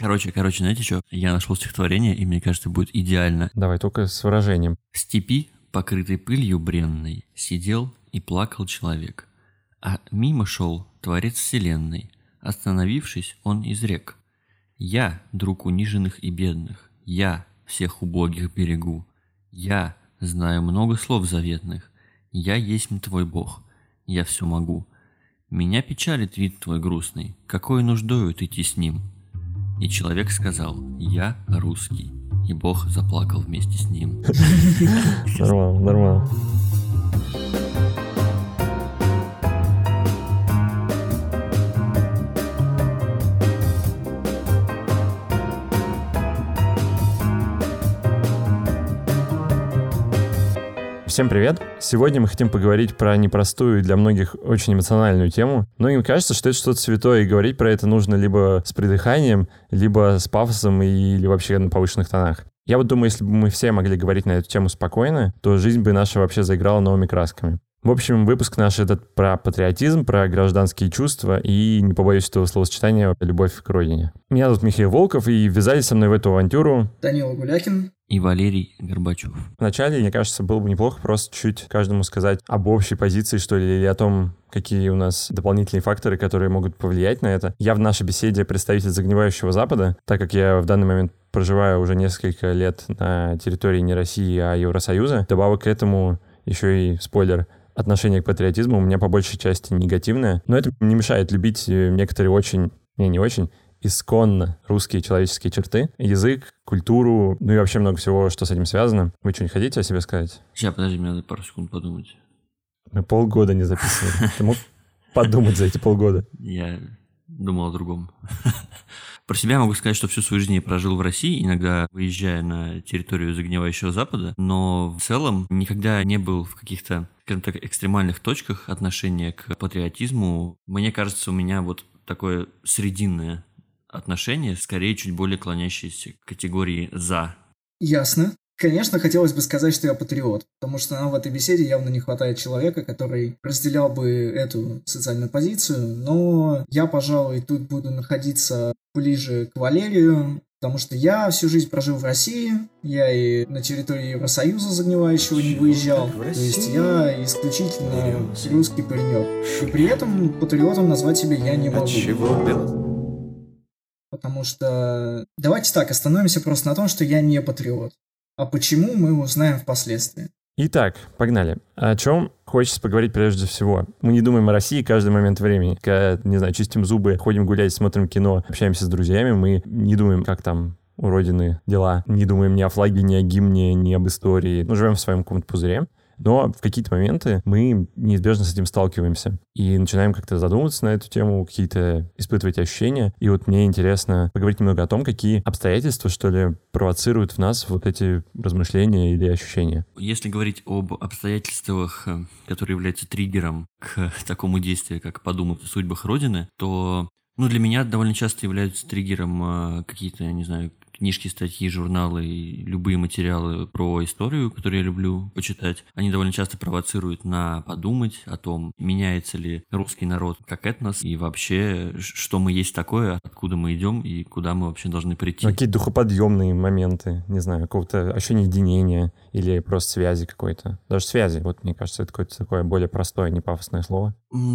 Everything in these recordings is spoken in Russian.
Короче, короче, знаете что? Я нашел стихотворение, и мне кажется, будет идеально. Давай, только с выражением. В степи, покрытой пылью бренной, сидел и плакал человек. А мимо шел Творец Вселенной. Остановившись, он изрек. «Я, друг униженных и бедных, я всех убогих берегу, я знаю много слов заветных, я есть твой Бог, я все могу. Меня печалит вид твой грустный, какой нуждою ты с ним?» И человек сказал, я русский. И Бог заплакал вместе с ним. Нормально, нормально. Всем привет! Сегодня мы хотим поговорить про непростую и для многих очень эмоциональную тему. Многим кажется, что это что-то святое, и говорить про это нужно либо с придыханием, либо с пафосом или вообще на повышенных тонах. Я вот думаю, если бы мы все могли говорить на эту тему спокойно, то жизнь бы наша вообще заиграла новыми красками. В общем, выпуск наш этот про патриотизм, про гражданские чувства и, не побоюсь этого словосочетания, любовь к родине. Меня зовут Михаил Волков, и ввязались со мной в эту авантюру Данила Гулякин и Валерий Горбачев. Вначале, мне кажется, было бы неплохо просто чуть каждому сказать об общей позиции, что ли, или о том, какие у нас дополнительные факторы, которые могут повлиять на это. Я в нашей беседе представитель загнивающего Запада, так как я в данный момент проживаю уже несколько лет на территории не России, а Евросоюза. Добавок к этому еще и спойлер, отношение к патриотизму у меня по большей части негативное, но это не мешает любить некоторые очень, не, не очень, исконно русские человеческие черты, язык, культуру, ну и вообще много всего, что с этим связано. Вы что-нибудь хотите о себе сказать? Сейчас, подожди, мне надо пару секунд подумать. Мы полгода не записывали. Ты мог подумать за эти полгода? Я думал о другом. Про себя могу сказать, что всю свою жизнь я прожил в России, иногда выезжая на территорию загнивающего Запада, но в целом никогда не был в каких-то, скажем так, экстремальных точках отношения к патриотизму. Мне кажется, у меня вот такое срединное отношение, скорее чуть более клонящееся к категории «за». Ясно. Конечно, хотелось бы сказать, что я патриот, потому что нам в этой беседе явно не хватает человека, который разделял бы эту социальную позицию, но я, пожалуй, тут буду находиться ближе к Валерию, потому что я всю жизнь прожил в России, я и на территории Евросоюза загнивающего не выезжал, то есть я исключительно русский паренек. И при этом патриотом назвать себя я не могу. Потому что давайте так, остановимся просто на том, что я не патриот. А почему, мы узнаем впоследствии. Итак, погнали. О чем хочется поговорить прежде всего? Мы не думаем о России каждый момент времени. Когда, не знаю, чистим зубы, ходим гулять, смотрим кино, общаемся с друзьями, мы не думаем, как там у Родины дела. Не думаем ни о флаге, ни о гимне, ни об истории. Мы живем в своем каком-то пузыре. Но в какие-то моменты мы неизбежно с этим сталкиваемся и начинаем как-то задумываться на эту тему, какие-то испытывать ощущения. И вот мне интересно поговорить немного о том, какие обстоятельства, что ли, провоцируют в нас вот эти размышления или ощущения. Если говорить об обстоятельствах, э, которые являются триггером к такому действию, как подумать о судьбах Родины, то ну, для меня довольно часто являются триггером э, какие-то, я не знаю, книжки, статьи, журналы и любые материалы про историю, которые я люблю почитать, они довольно часто провоцируют на подумать о том, меняется ли русский народ как этнос и вообще, что мы есть такое, откуда мы идем и куда мы вообще должны прийти. Ну, какие духоподъемные моменты, не знаю, какого-то ощущения единения или просто связи какой-то. Даже связи, вот мне кажется, это какое-то такое более простое, не пафосное слово.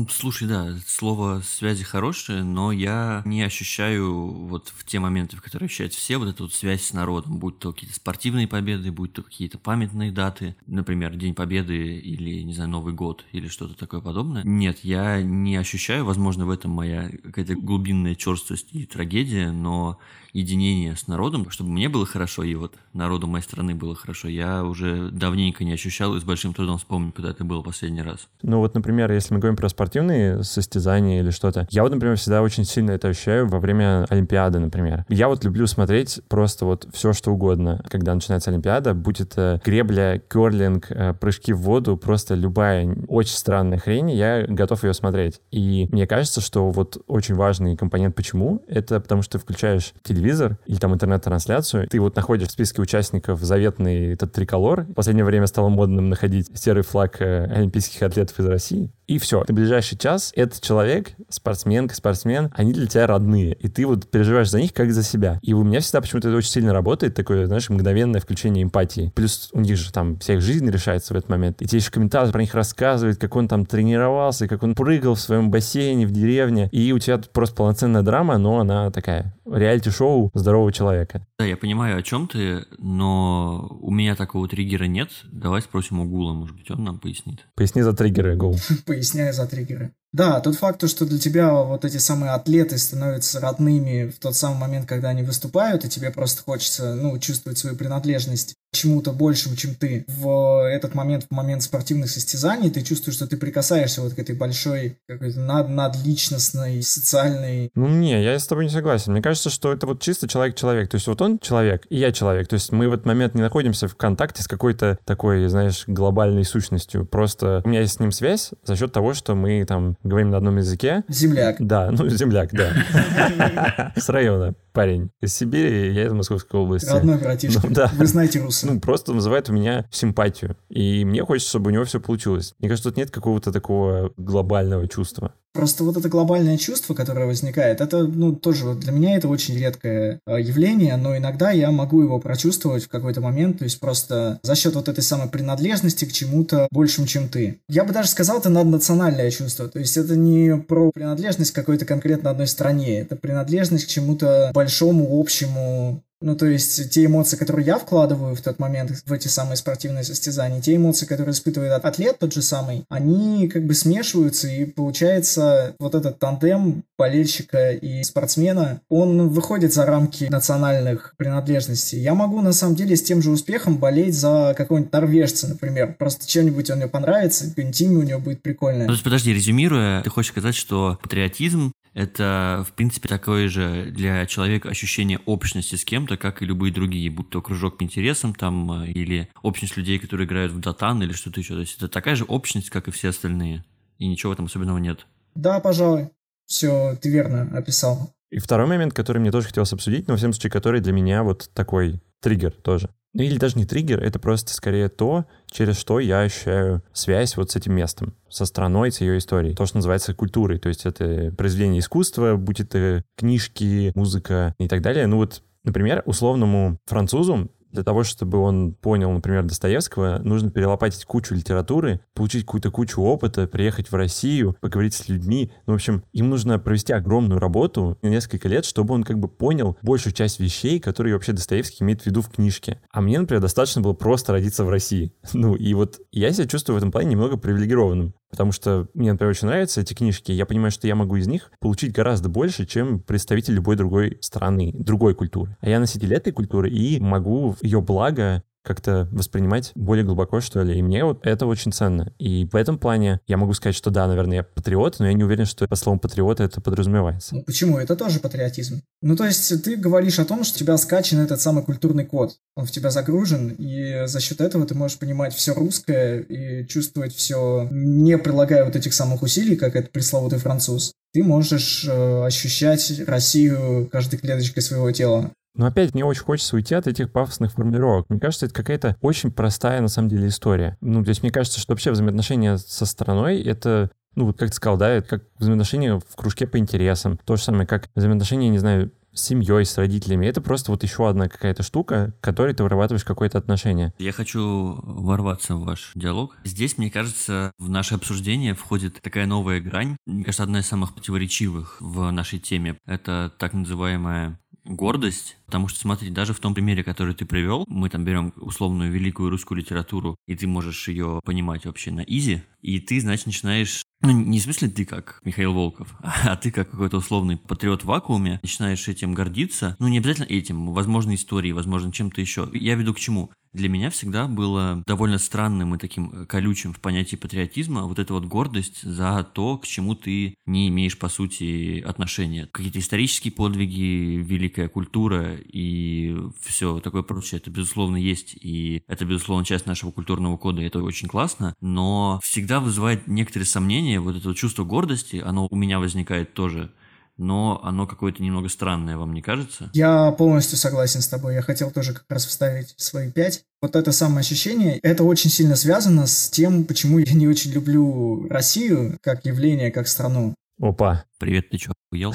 Слушай, да, слово связи хорошее, но я не ощущаю вот в те моменты, в которые ощущают все, вот эту вот связь с народом, будь то какие-то спортивные победы, будь то какие-то памятные даты, например, День Победы или, не знаю, Новый год или что-то такое подобное. Нет, я не ощущаю, возможно, в этом моя какая-то глубинная черствость и трагедия, но единение с народом, чтобы мне было хорошо, и вот народу моей страны было хорошо, я уже давненько не ощущал и с большим трудом вспомню, когда это было последний раз. Ну вот, например, если мы говорим про спортивные состязания или что-то, я вот, например, всегда очень сильно это ощущаю во время Олимпиады, например. Я вот люблю смотреть просто вот все, что угодно, когда начинается Олимпиада, будь это гребля, керлинг, э, прыжки в воду, просто любая очень странная хрень, я готов ее смотреть. И мне кажется, что вот очень важный компонент почему, это потому что ты включаешь телевизор или там интернет-трансляцию, ты вот находишь в списке участников заветный этот триколор. В последнее время стало модным находить серый флаг э, олимпийских атлетов из России. И все. На ближайший час этот человек, спортсменка, спортсмен, они для тебя родные. И ты вот переживаешь за них как за себя. И у меня всегда почему-то это очень сильно работает, такое, знаешь, мгновенное включение эмпатии. Плюс у них же там вся их жизнь решается в этот момент. И тебе еще комментатор про них рассказывает, как он там тренировался, как он прыгал в своем бассейне в деревне. И у тебя тут просто полноценная драма, но она такая реалити-шоу здорового человека. Да, я понимаю, о чем ты, но у меня такого триггера нет. Давай спросим у Гула, может быть, он нам пояснит. Поясни за триггеры, Гул. Поясняю за триггеры. Да, тот факт, что для тебя вот эти самые атлеты становятся родными в тот самый момент, когда они выступают, и тебе просто хочется, ну, чувствовать свою принадлежность чему-то большему, чем ты. В этот момент, в момент спортивных состязаний, ты чувствуешь, что ты прикасаешься вот к этой большой, какой-то над, надличностной, социальной... Ну, не, я с тобой не согласен. Мне кажется, что это вот чисто человек-человек. То есть вот он человек, и я человек. То есть мы в этот момент не находимся в контакте с какой-то такой, знаешь, глобальной сущностью. Просто у меня есть с ним связь за счет того, что мы там говорим на одном языке. Земляк. Да, ну, земляк, да. С района парень из Сибири, я из Московской области. Родной братишка. Ну, да. Вы знаете русы. Ну, просто вызывает у меня симпатию. И мне хочется, чтобы у него все получилось. Мне кажется, тут нет какого-то такого глобального чувства. Просто вот это глобальное чувство, которое возникает, это, ну, тоже вот для меня это очень редкое э, явление, но иногда я могу его прочувствовать в какой-то момент, то есть просто за счет вот этой самой принадлежности к чему-то большему, чем ты. Я бы даже сказал, это наднациональное чувство, то есть это не про принадлежность к какой-то конкретно одной стране, это принадлежность к чему-то большому, общему, ну, то есть те эмоции, которые я вкладываю в тот момент в эти самые спортивные состязания, те эмоции, которые испытывает атлет тот же самый, они как бы смешиваются, и получается вот этот тандем болельщика и спортсмена, он выходит за рамки национальных принадлежностей. Я могу на самом деле с тем же успехом болеть за какого-нибудь норвежца, например. Просто чем-нибудь он мне понравится, какое-нибудь имя у него будет прикольное. Ну, подожди, резюмируя, ты хочешь сказать, что патриотизм это, в принципе, такое же для человека ощущение общности с кем-то, как и любые другие, будь то кружок по интересам там, э, или общность людей, которые играют в датан или что-то еще. То есть это такая же общность, как и все остальные. И ничего в этом особенного нет. Да, пожалуй. Все, ты верно описал. И второй момент, который мне тоже хотелось обсудить, но в всем случае, который для меня вот такой триггер тоже. Ну или даже не триггер, это просто скорее то, через что я ощущаю связь вот с этим местом, со страной, с ее историей. То, что называется культурой. То есть это произведение искусства, будь это книжки, музыка и так далее. Ну вот Например, условному французу для того, чтобы он понял, например, Достоевского, нужно перелопатить кучу литературы, получить какую-то кучу опыта, приехать в Россию, поговорить с людьми. Ну, в общем, им нужно провести огромную работу несколько лет, чтобы он как бы понял большую часть вещей, которые вообще Достоевский имеет в виду в книжке. А мне, например, достаточно было просто родиться в России. Ну, и вот я себя чувствую в этом плане немного привилегированным. Потому что мне, например, очень нравятся эти книжки. Я понимаю, что я могу из них получить гораздо больше, чем представитель любой другой страны, другой культуры. А я носитель этой культуры и могу ее благо как-то воспринимать более глубоко, что ли. И мне вот это очень ценно. И в этом плане я могу сказать, что да, наверное, я патриот, но я не уверен, что по словам патриота это подразумевается. Ну, почему? Это тоже патриотизм. Ну, то есть ты говоришь о том, что у тебя скачан этот самый культурный код. Он в тебя загружен, и за счет этого ты можешь понимать все русское и чувствовать все, не прилагая вот этих самых усилий, как этот пресловутый француз. Ты можешь э, ощущать Россию каждой клеточкой своего тела. Но опять мне очень хочется уйти от этих пафосных формулировок. Мне кажется, это какая-то очень простая на самом деле история. Ну, то есть мне кажется, что вообще взаимоотношения со страной — это ну, вот как ты сказал, да, это как взаимоотношения в кружке по интересам. То же самое, как взаимоотношения, не знаю, с семьей, с родителями. Это просто вот еще одна какая-то штука, к которой ты вырабатываешь какое-то отношение. Я хочу ворваться в ваш диалог. Здесь, мне кажется, в наше обсуждение входит такая новая грань. Мне кажется, одна из самых противоречивых в нашей теме. Это так называемая гордость, потому что, смотри, даже в том примере, который ты привел, мы там берем условную великую русскую литературу, и ты можешь ее понимать вообще на изи, и ты, значит, начинаешь ну, не в смысле ты как Михаил Волков, а ты как какой-то условный патриот в вакууме, начинаешь этим гордиться. Ну, не обязательно этим, возможно, историей, возможно, чем-то еще. Я веду к чему? Для меня всегда было довольно странным и таким э, колючим в понятии патриотизма вот эта вот гордость за то, к чему ты не имеешь, по сути, отношения. Какие-то исторические подвиги, великая культура и все такое прочее, это, безусловно, есть, и это, безусловно, часть нашего культурного кода, и это очень классно, но всегда вызывает некоторые сомнения, вот это вот чувство гордости, оно у меня возникает тоже но оно какое-то немного странное, вам не кажется? Я полностью согласен с тобой. Я хотел тоже как раз вставить свои пять. Вот это самое ощущение, это очень сильно связано с тем, почему я не очень люблю Россию как явление, как страну. Опа. Привет, ты чё, ел?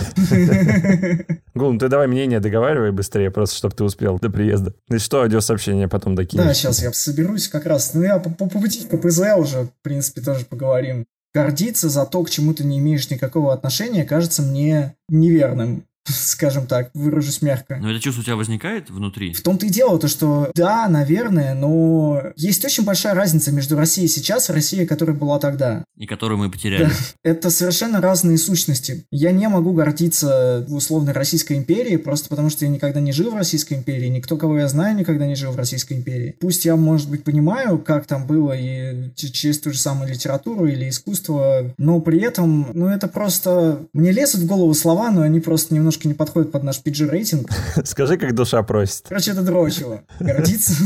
Гул, ну ты давай мнение договаривай быстрее, просто чтобы ты успел до приезда. И что, аудиосообщение потом докинешь? Да, сейчас я соберусь как раз. Ну, я по, по, по пути КПЗ уже, в принципе, тоже поговорим гордиться за то, к чему ты не имеешь никакого отношения, кажется мне неверным. скажем так, выражусь мягко. Но это чувство у тебя возникает внутри? В том-то и дело, то что да, наверное, но есть очень большая разница между Россией сейчас и Россией, которая была тогда. И которую мы потеряли. Да. Это совершенно разные сущности. Я не могу гордиться условной Российской империи, просто потому что я никогда не жил в Российской империи, никто, кого я знаю, никогда не жил в Российской империи. Пусть я, может быть, понимаю, как там было и через ту же самую литературу или искусство, но при этом, ну, это просто... Мне лезут в голову слова, но они просто немножко немножко не подходит под наш PG-рейтинг. Скажи, как душа просит. Короче, это дрочево. Гордиться...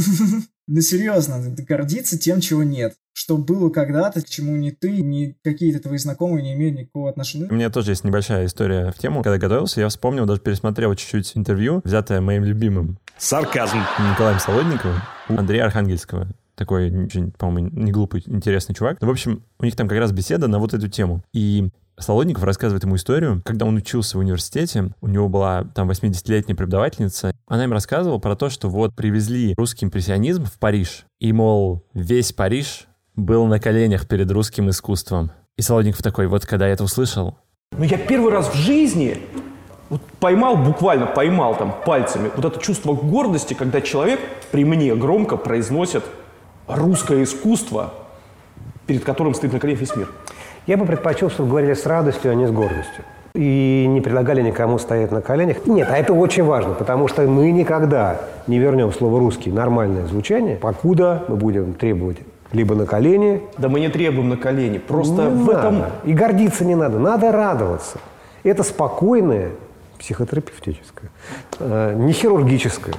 Ну, серьезно, гордиться тем, чего нет. Что было когда-то, к чему ни ты, ни какие-то твои знакомые не имеют никакого отношения. У меня тоже есть небольшая история в тему. Когда готовился, я вспомнил, даже пересмотрел чуть-чуть интервью, взятое моим любимым. Сарказм. Николаем Солодниковым, Андрея Архангельского такой, по-моему, не глупый, интересный чувак. Ну, в общем, у них там как раз беседа на вот эту тему. И Солодников рассказывает ему историю, когда он учился в университете, у него была там 80-летняя преподавательница, она им рассказывала про то, что вот привезли русский импрессионизм в Париж, и, мол, весь Париж был на коленях перед русским искусством. И Солодников такой, вот когда я это услышал... Ну, я первый раз в жизни вот поймал, буквально поймал там пальцами вот это чувство гордости, когда человек при мне громко произносит русское искусство, перед которым стоит на коленях весь мир. Я бы предпочел, чтобы говорили с радостью, а не с гордостью. И не предлагали никому стоять на коленях. Нет, а это очень важно, потому что мы никогда не вернем слово «русский» нормальное звучание, покуда мы будем требовать либо на колени. Да мы не требуем на колени, просто не в надо. этом... И гордиться не надо, надо радоваться. Это спокойное, психотерапевтическое, э, не хирургическое,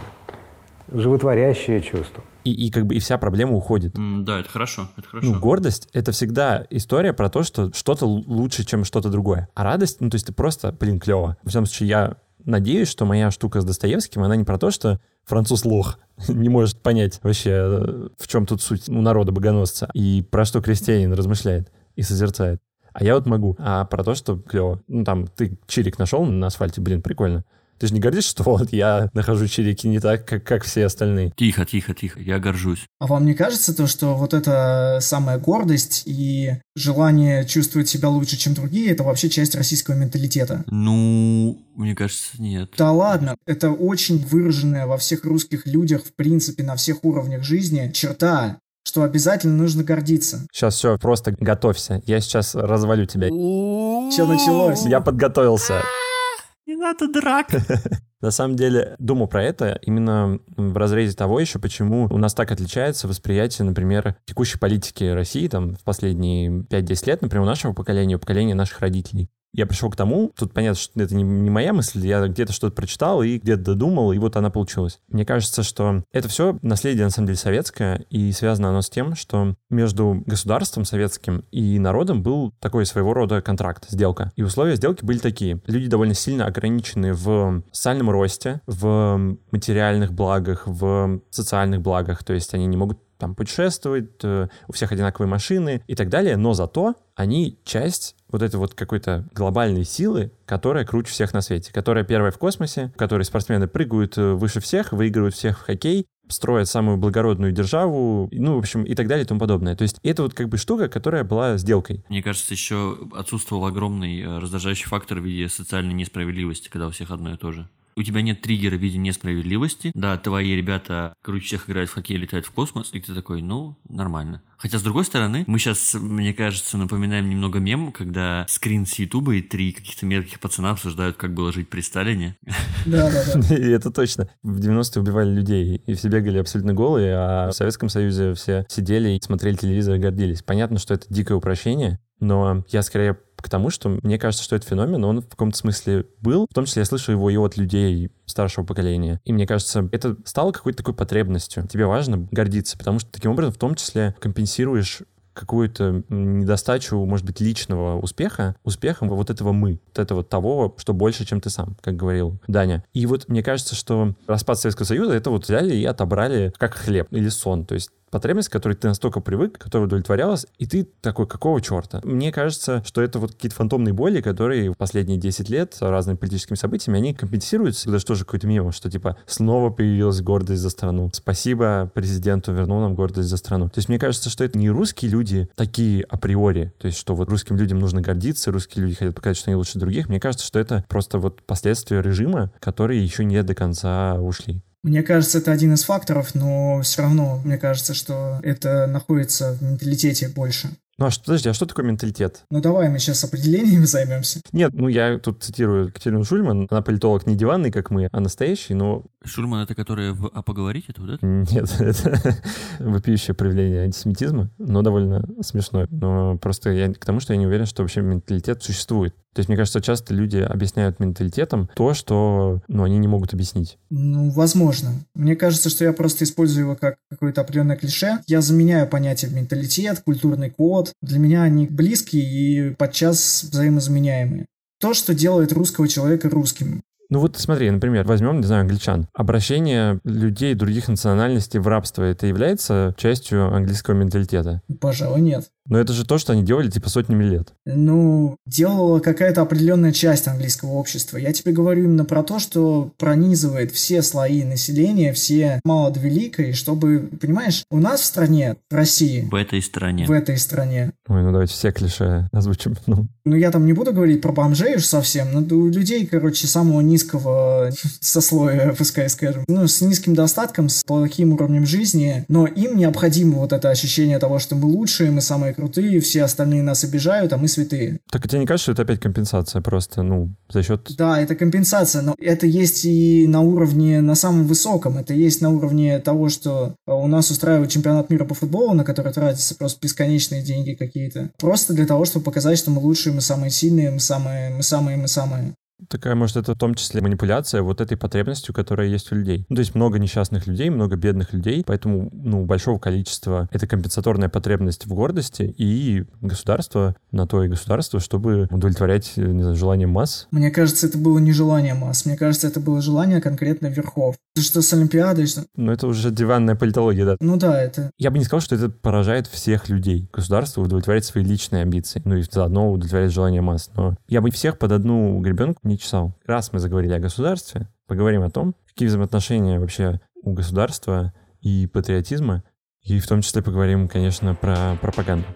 животворящее чувство и, и как бы и вся проблема уходит. Mm, да, это хорошо, это хорошо. Ну, гордость — это всегда история про то, что что-то лучше, чем что-то другое. А радость, ну, то есть ты просто, блин, клево. В всяком случае, я надеюсь, что моя штука с Достоевским, она не про то, что француз лох, не может понять вообще, э, в чем тут суть у народа богоносца, и про что крестьянин размышляет и созерцает. А я вот могу. А про то, что клево. Ну, там, ты чирик нашел на асфальте, блин, прикольно. Ты же не гордишься, что вот я нахожу чирики не так, как, как все остальные? Тихо, тихо, тихо, я горжусь. А вам не кажется то, что вот эта самая гордость и желание чувствовать себя лучше, чем другие, это вообще часть российского менталитета? Ну, мне кажется, нет. Да ладно, это очень выраженная во всех русских людях, в принципе, на всех уровнях жизни черта, что обязательно нужно гордиться. Сейчас все, просто готовься. Я сейчас развалю тебя. Что началось? Я подготовился. Не надо драк. На самом деле, думал про это именно в разрезе того еще, почему у нас так отличается восприятие, например, текущей политики России там в последние 5-10 лет, например, у нашего поколения, у поколения наших родителей я пришел к тому, тут понятно, что это не, не моя мысль, я где-то что-то прочитал и где-то додумал, и вот она получилась. Мне кажется, что это все наследие, на самом деле, советское, и связано оно с тем, что между государством советским и народом был такой своего рода контракт, сделка. И условия сделки были такие. Люди довольно сильно ограничены в социальном росте, в материальных благах, в социальных благах, то есть они не могут там путешествовать, э, у всех одинаковые машины и так далее, но зато они часть вот этой вот какой-то глобальной силы, которая круче всех на свете, которая первая в космосе, в которой спортсмены прыгают э, выше всех, выигрывают всех в хоккей, строят самую благородную державу, ну, в общем, и так далее и тому подобное. То есть это вот как бы штука, которая была сделкой. Мне кажется, еще отсутствовал огромный э, раздражающий фактор в виде социальной несправедливости, когда у всех одно и то же. У тебя нет триггера в виде несправедливости, да, твои ребята круче всех играют в хоккей, летают в космос, и ты такой, ну, нормально. Хотя, с другой стороны, мы сейчас, мне кажется, напоминаем немного мем, когда скрин с Ютуба и три каких-то мелких пацана обсуждают, как было жить при Сталине. Да, да, да. И это точно. В 90-е убивали людей, и все бегали абсолютно голые, а в Советском Союзе все сидели и смотрели телевизор и гордились. Понятно, что это дикое упрощение, но я скорее к тому, что мне кажется, что этот феномен, он в каком-то смысле был. В том числе я слышу его и от людей старшего поколения. И мне кажется, это стало какой-то такой потребностью. Тебе важно гордиться, потому что таким образом в том числе компенсируешь какую-то недостачу, может быть, личного успеха, успехом вот этого мы, вот этого того, что больше, чем ты сам, как говорил Даня. И вот мне кажется, что распад Советского Союза это вот взяли и отобрали как хлеб или сон. То есть потребность, к которой ты настолько привык, которая удовлетворялась, и ты такой, какого черта? Мне кажется, что это вот какие-то фантомные боли, которые в последние 10 лет разными политическими событиями, они компенсируются. Даже тоже какой-то мимо, что типа снова появилась гордость за страну. Спасибо президенту, вернул нам гордость за страну. То есть мне кажется, что это не русские люди такие априори, то есть что вот русским людям нужно гордиться, русские люди хотят показать, что они лучше других. Мне кажется, что это просто вот последствия режима, которые еще не до конца ушли. Мне кажется, это один из факторов, но все равно мне кажется, что это находится в менталитете больше. Ну а что, подожди, а что такое менталитет? Ну давай мы сейчас определениями займемся. Нет, ну я тут цитирую Катерину Шульман. Она политолог не диванный, как мы, а настоящий, но... Шульман это которая в «А поговорить» это вот это? Нет, это вопиющее проявление антисемитизма, но довольно смешное. Но просто я к тому, что я не уверен, что вообще менталитет существует. То есть, мне кажется, часто люди объясняют менталитетом то, что ну, они не могут объяснить. Ну, возможно. Мне кажется, что я просто использую его как какое-то определенное клише. Я заменяю понятие менталитет, культурный код. Для меня они близкие и подчас взаимозаменяемые. То, что делает русского человека русским. Ну вот смотри, например, возьмем, не знаю, англичан. Обращение людей других национальностей в рабство, это является частью английского менталитета? Пожалуй, нет. Но это же то, что они делали типа сотнями лет. Ну, делала какая-то определенная часть английского общества. Я тебе говорю именно про то, что пронизывает все слои населения, все мало до великой, чтобы, понимаешь, у нас в стране, в России... В этой стране. В этой стране. Ой, ну давайте все клише озвучим. Ну. ну, я там не буду говорить про бомжей уж совсем, но у людей, короче, самого низкого сословия, пускай скажем, ну, с низким достатком, с плохим уровнем жизни, но им необходимо вот это ощущение того, что мы лучшие, мы самые крутые, все остальные нас обижают, а мы святые. Так тебе не кажется, что это опять компенсация просто, ну, за счет... Да, это компенсация, но это есть и на уровне, на самом высоком, это есть на уровне того, что у нас устраивают чемпионат мира по футболу, на который тратятся просто бесконечные деньги какие-то. Просто для того, чтобы показать, что мы лучшие, мы самые сильные, мы самые, мы самые, мы самые. Такая, может, это в том числе манипуляция вот этой потребностью, которая есть у людей. Ну, то есть много несчастных людей, много бедных людей, поэтому, ну, большого количества это компенсаторная потребность в гордости, и государство на то и государство, чтобы удовлетворять, не знаю, желание масс. Мне кажется, это было не желание масс, мне кажется, это было желание конкретно верхов. Что с Олимпиадой, что... Ну, это уже диванная политология, да. Ну да, это... Я бы не сказал, что это поражает всех людей. Государство удовлетворяет свои личные амбиции, ну и заодно удовлетворяет желание масс. Но я бы всех под одну гребенку не чесал. Раз мы заговорили о государстве, поговорим о том, какие взаимоотношения вообще у государства и патриотизма, и в том числе поговорим, конечно, про пропаганду.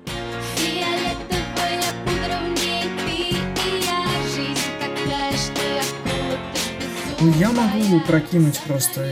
Ну, я могу прокинуть просто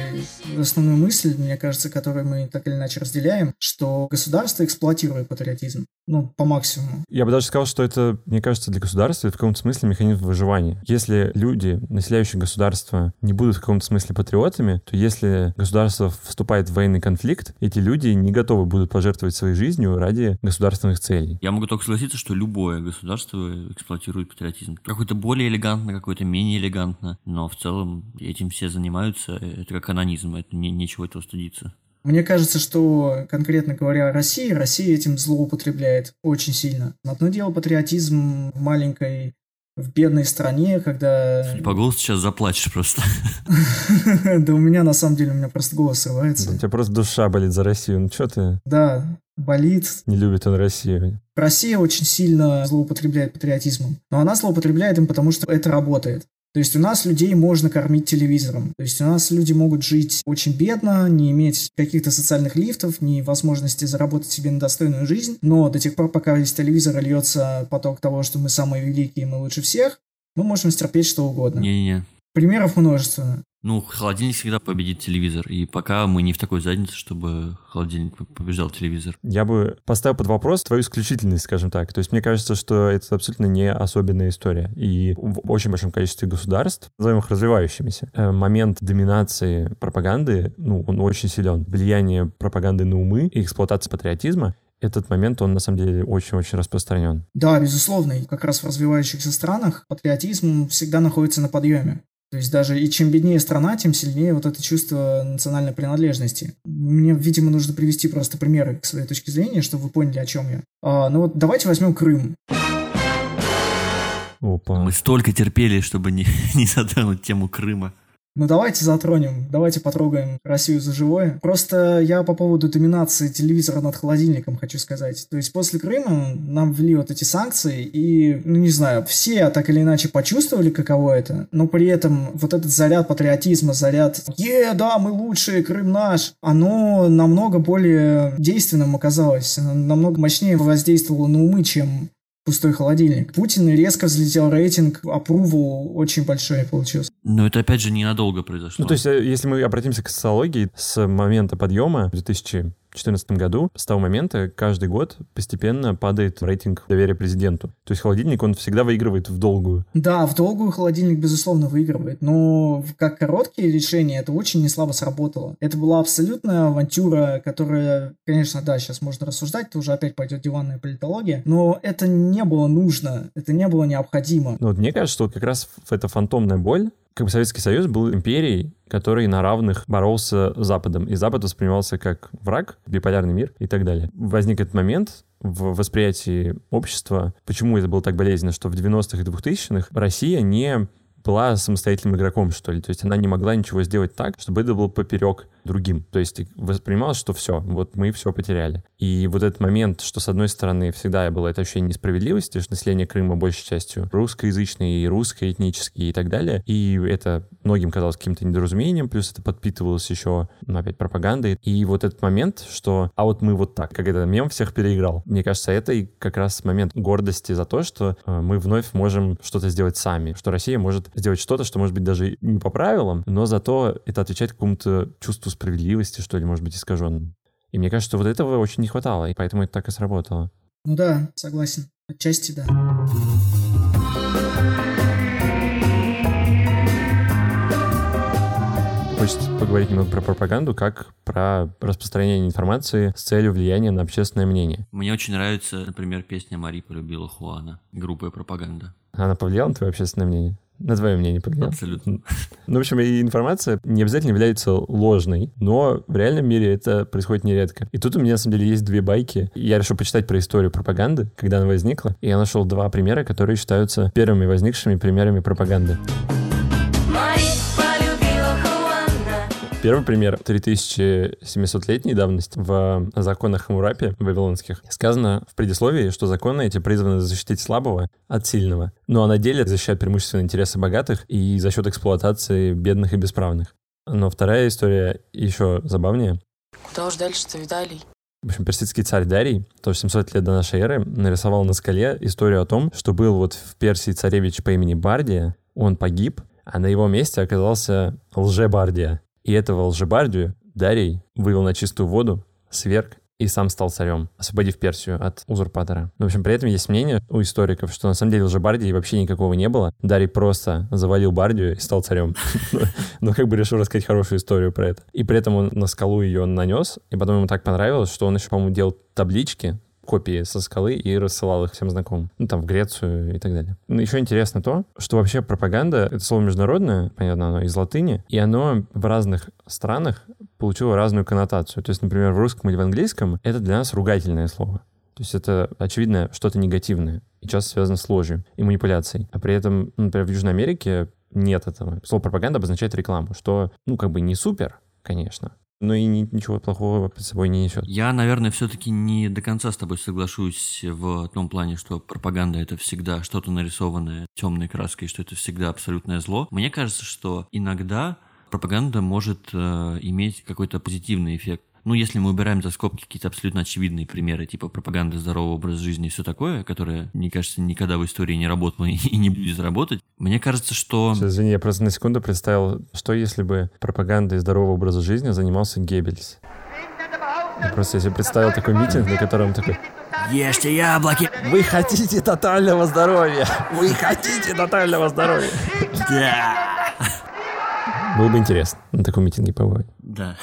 основную мысль, мне кажется, которую мы так или иначе разделяем, что государство эксплуатирует патриотизм. Ну, по максимуму. Я бы даже сказал, что это, мне кажется, для государства это в каком-то смысле механизм выживания. Если люди, населяющие государство, не будут в каком-то смысле патриотами, то если государство вступает в военный конфликт, эти люди не готовы будут пожертвовать своей жизнью ради государственных целей. Я могу только согласиться, что любое государство эксплуатирует патриотизм. Какой-то более элегантно, какой-то менее элегантно, но в целом этим все занимаются, это как анонизм, это не, нечего этого стыдиться. Мне кажется, что, конкретно говоря о России, Россия этим злоупотребляет очень сильно. Одно дело патриотизм в маленькой, в бедной стране, когда... По голосу сейчас заплачешь просто. Да у меня, на самом деле, у меня просто голос срывается. У тебя просто душа болит за Россию, ну что ты? Да, болит. Не любит он Россию. Россия очень сильно злоупотребляет патриотизмом. Но она злоупотребляет им, потому что это работает. То есть у нас людей можно кормить телевизором. То есть у нас люди могут жить очень бедно, не иметь каких-то социальных лифтов, ни возможности заработать себе на достойную жизнь. Но до тех пор, пока из телевизора льется поток того, что мы самые великие, мы лучше всех, мы можем стерпеть что угодно. Не-не-не. Примеров множество. Ну, холодильник всегда победит телевизор. И пока мы не в такой заднице, чтобы холодильник побеждал телевизор. Я бы поставил под вопрос твою исключительность, скажем так. То есть мне кажется, что это абсолютно не особенная история. И в очень большом количестве государств, назовем их развивающимися, э, момент доминации пропаганды, ну, он очень силен. Влияние пропаганды на умы и эксплуатация патриотизма этот момент, он на самом деле очень-очень распространен. Да, безусловно. И как раз в развивающихся странах патриотизм всегда находится на подъеме. То есть даже и чем беднее страна, тем сильнее вот это чувство национальной принадлежности. Мне, видимо, нужно привести просто примеры к своей точке зрения, чтобы вы поняли, о чем я. А, ну вот давайте возьмем Крым. Опа. Мы столько терпели, чтобы не, не затронуть тему Крыма. Ну давайте затронем, давайте потрогаем Россию за живое. Просто я по поводу доминации телевизора над холодильником хочу сказать. То есть после Крыма нам ввели вот эти санкции, и, ну не знаю, все так или иначе почувствовали, каково это, но при этом вот этот заряд патриотизма, заряд «Е, да, мы лучшие, Крым наш», оно намного более действенным оказалось, намного мощнее воздействовало на умы, чем пустой холодильник. Путин резко взлетел рейтинг, approval очень большой получился. Но это опять же ненадолго произошло. Ну, то есть, э, если мы обратимся к социологии, с момента подъема 2000 2014 году, с того момента каждый год постепенно падает рейтинг доверия президенту. То есть холодильник, он всегда выигрывает в долгую. Да, в долгую холодильник, безусловно, выигрывает. Но как короткие решения это очень неслабо сработало. Это была абсолютная авантюра, которая, конечно, да, сейчас можно рассуждать, это уже опять пойдет диванная политология, но это не было нужно, это не было необходимо. Ну, вот мне кажется, что вот как раз эта фантомная боль, как бы Советский Союз был империей, который на равных боролся с Западом, и Запад воспринимался как враг, биполярный мир и так далее. Возник этот момент в восприятии общества, почему это было так болезненно, что в 90-х и 2000-х Россия не была самостоятельным игроком, что ли. То есть она не могла ничего сделать так, чтобы это было поперек другим. То есть воспринималось, что все, вот мы все потеряли. И вот этот момент, что с одной стороны всегда было это ощущение несправедливости, что население Крыма большей частью русскоязычное и русско-этнические и так далее. И это многим казалось каким-то недоразумением, плюс это подпитывалось еще, ну, опять, пропагандой. И вот этот момент, что а вот мы вот так, как это мем всех переиграл. Мне кажется, это и как раз момент гордости за то, что э, мы вновь можем что-то сделать сами, что Россия может сделать что-то, что может быть даже не по правилам, но зато это отвечает какому-то чувству справедливости, что ли, может быть, искаженным. И мне кажется, что вот этого очень не хватало, и поэтому это так и сработало. Ну да, согласен. Отчасти да. Хочется поговорить немного про пропаганду, как про распространение информации с целью влияния на общественное мнение. Мне очень нравится, например, песня «Мари полюбила Хуана», группа «Пропаганда». Она повлияла на твое общественное мнение? На твое мнение повлиял? Абсолютно. Ну, в общем, и информация не обязательно является ложной, но в реальном мире это происходит нередко. И тут у меня, на самом деле, есть две байки. Я решил почитать про историю пропаганды, когда она возникла, и я нашел два примера, которые считаются первыми возникшими примерами пропаганды. Первый пример 3700-летней давности в законах Хамурапи вавилонских. Сказано в предисловии, что законы эти призваны защитить слабого от сильного, но на деле защищают преимущественно интересы богатых и за счет эксплуатации бедных и бесправных. Но вторая история еще забавнее. Куда уж дальше-то, Виталий? В общем, персидский царь Дарий, тоже 700 лет до нашей эры, нарисовал на скале историю о том, что был вот в Персии царевич по имени Бардия, он погиб, а на его месте оказался лже-Бардия. И этого лжебардию Дарий вывел на чистую воду, сверг и сам стал царем, освободив Персию от узурпатора. Но, в общем, при этом есть мнение у историков, что на самом деле лжебардии вообще никакого не было. Дарий просто завалил Бардию и стал царем. Но как бы решил рассказать хорошую историю про это. И при этом он на скалу ее нанес, и потом ему так понравилось, что он еще, по-моему, делал таблички копии со скалы и рассылал их всем знакомым. Ну, там, в Грецию и так далее. Но еще интересно то, что вообще пропаганда — это слово международное, понятно, оно из латыни, и оно в разных странах получило разную коннотацию. То есть, например, в русском или в английском это для нас ругательное слово. То есть это, очевидно, что-то негативное и часто связано с ложью и манипуляцией. А при этом, например, в Южной Америке нет этого. Слово пропаганда обозначает рекламу, что, ну, как бы не супер, конечно, но и ничего плохого под собой не несет. Я, наверное, все-таки не до конца с тобой соглашусь в том плане, что пропаганда это всегда что-то нарисованное темной краской, что это всегда абсолютное зло. Мне кажется, что иногда пропаганда может э, иметь какой-то позитивный эффект. Ну, если мы убираем за скобки какие-то абсолютно очевидные примеры, типа пропаганды здорового образа жизни и все такое, которое, мне кажется, никогда в истории не работало и не будет заработать, мне кажется, что... Сейчас, извини, я просто на секунду представил, что если бы пропагандой здорового образа жизни занимался Геббельс? Я просто себе представил такой митинг, на котором такой Ешьте яблоки! Вы хотите тотального здоровья! Вы хотите тотального здоровья! Да! Было бы интересно на таком митинге побывать. Да.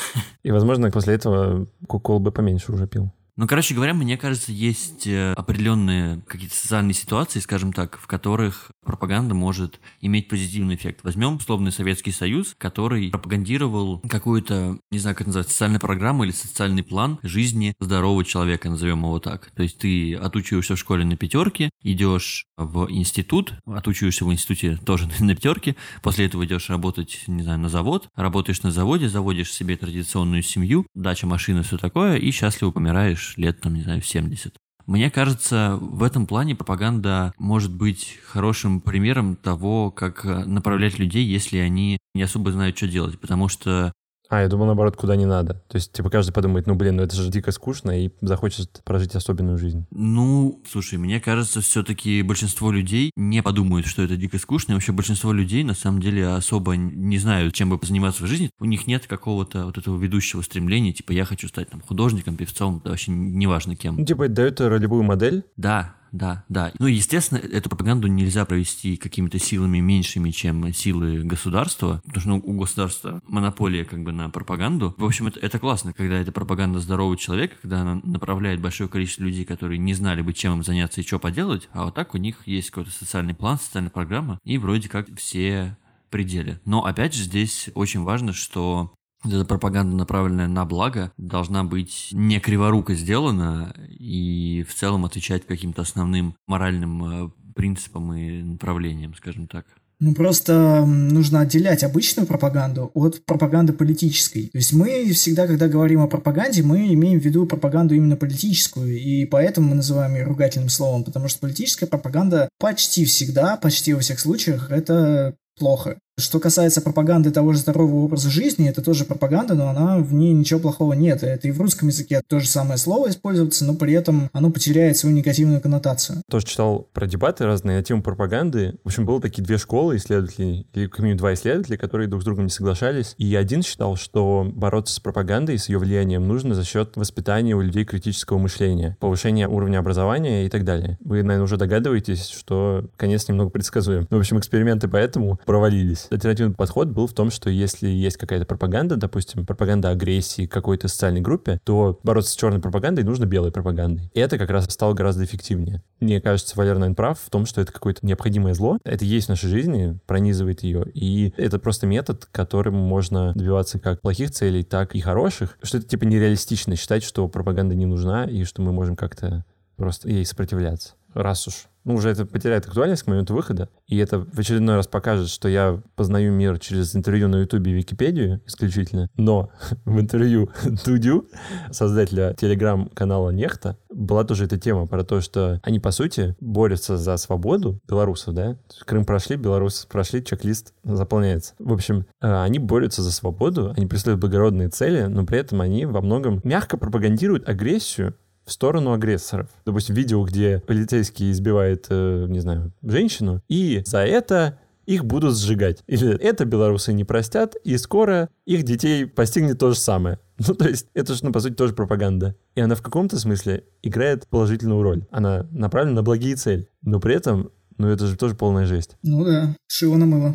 И, возможно, после этого Кукол бы поменьше уже пил. Ну, короче говоря, мне кажется, есть э, определенные какие-то социальные ситуации, скажем так, в которых пропаганда может иметь позитивный эффект. Возьмем условный Советский Союз, который пропагандировал какую-то, не знаю, как это называется, социальную программу или социальный план жизни здорового человека, назовем его так. То есть ты отучиваешься в школе на пятерке, идешь в институт, отучиваешься в институте тоже на пятерке, после этого идешь работать, не знаю, на завод, работаешь на заводе, заводишь себе традиционную семью, дача, машина, все такое, и счастливо помираешь живешь лет, там, не знаю, в 70. Мне кажется, в этом плане пропаганда может быть хорошим примером того, как направлять людей, если они не особо знают, что делать. Потому что а, я думал, наоборот, куда не надо. То есть, типа, каждый подумает, ну, блин, ну это же дико скучно, и захочет прожить особенную жизнь. Ну, слушай, мне кажется, все-таки большинство людей не подумают, что это дико скучно, и вообще большинство людей, на самом деле, особо не знают, чем бы заниматься в жизни. У них нет какого-то вот этого ведущего стремления, типа, я хочу стать там художником, певцом, да вообще неважно кем. Ну, типа, дают ролевую модель? Да, да, да. Ну, естественно, эту пропаганду нельзя провести какими-то силами меньшими, чем силы государства, потому что ну, у государства монополия как бы на пропаганду. В общем, это, это классно, когда эта пропаганда здорового человека, когда она направляет большое количество людей, которые не знали бы, чем им заняться и что поделать, а вот так у них есть какой-то социальный план, социальная программа, и вроде как все пределе. Но опять же здесь очень важно, что эта пропаганда, направленная на благо, должна быть не криворуко сделана и в целом отвечать каким-то основным моральным э, принципам и направлениям, скажем так. Ну, просто нужно отделять обычную пропаганду от пропаганды политической. То есть мы всегда, когда говорим о пропаганде, мы имеем в виду пропаганду именно политическую, и поэтому мы называем ее ругательным словом, потому что политическая пропаганда почти всегда, почти во всех случаях, это плохо. Что касается пропаганды того же здорового образа жизни, это тоже пропаганда, но она в ней ничего плохого нет. Это и в русском языке то же самое слово используется, но при этом оно потеряет свою негативную коннотацию. Тоже читал про дебаты разные на тему пропаганды. В общем, было такие две школы исследователей, или как минимум два исследователя, которые друг с другом не соглашались. И один считал, что бороться с пропагандой с ее влиянием нужно за счет воспитания у людей критического мышления, повышения уровня образования и так далее. Вы, наверное, уже догадываетесь, что конец немного предсказуем. Ну, в общем, эксперименты поэтому провалились. Альтернативный подход был в том, что если есть какая-то пропаганда, допустим, пропаганда агрессии какой-то социальной группе, то бороться с черной пропагандой нужно белой пропагандой. И это как раз стало гораздо эффективнее. Мне кажется, Валер, наверное, прав в том, что это какое-то необходимое зло. Это есть в нашей жизни, пронизывает ее. И это просто метод, которым можно добиваться как плохих целей, так и хороших. Что это типа нереалистично считать, что пропаганда не нужна и что мы можем как-то просто ей сопротивляться. Раз уж ну, уже это потеряет актуальность к моменту выхода, и это в очередной раз покажет, что я познаю мир через интервью на Ютубе и Википедию исключительно, но в интервью Дудю, создателя телеграм-канала Нехта, была тоже эта тема про то, что они, по сути, борются за свободу белорусов, да? Крым прошли, белорусы прошли, чек-лист заполняется. В общем, э, они борются за свободу, они преследуют благородные цели, но при этом они во многом мягко пропагандируют агрессию в сторону агрессоров. Допустим, видео, где полицейский избивает, э, не знаю, женщину, и за это их будут сжигать. Или это белорусы не простят, и скоро их детей постигнет то же самое. Ну, то есть, это же, ну, по сути, тоже пропаганда. И она в каком-то смысле играет положительную роль. Она направлена на благие цели. Но при этом, ну, это же тоже полная жесть. Ну да, шило на мыло.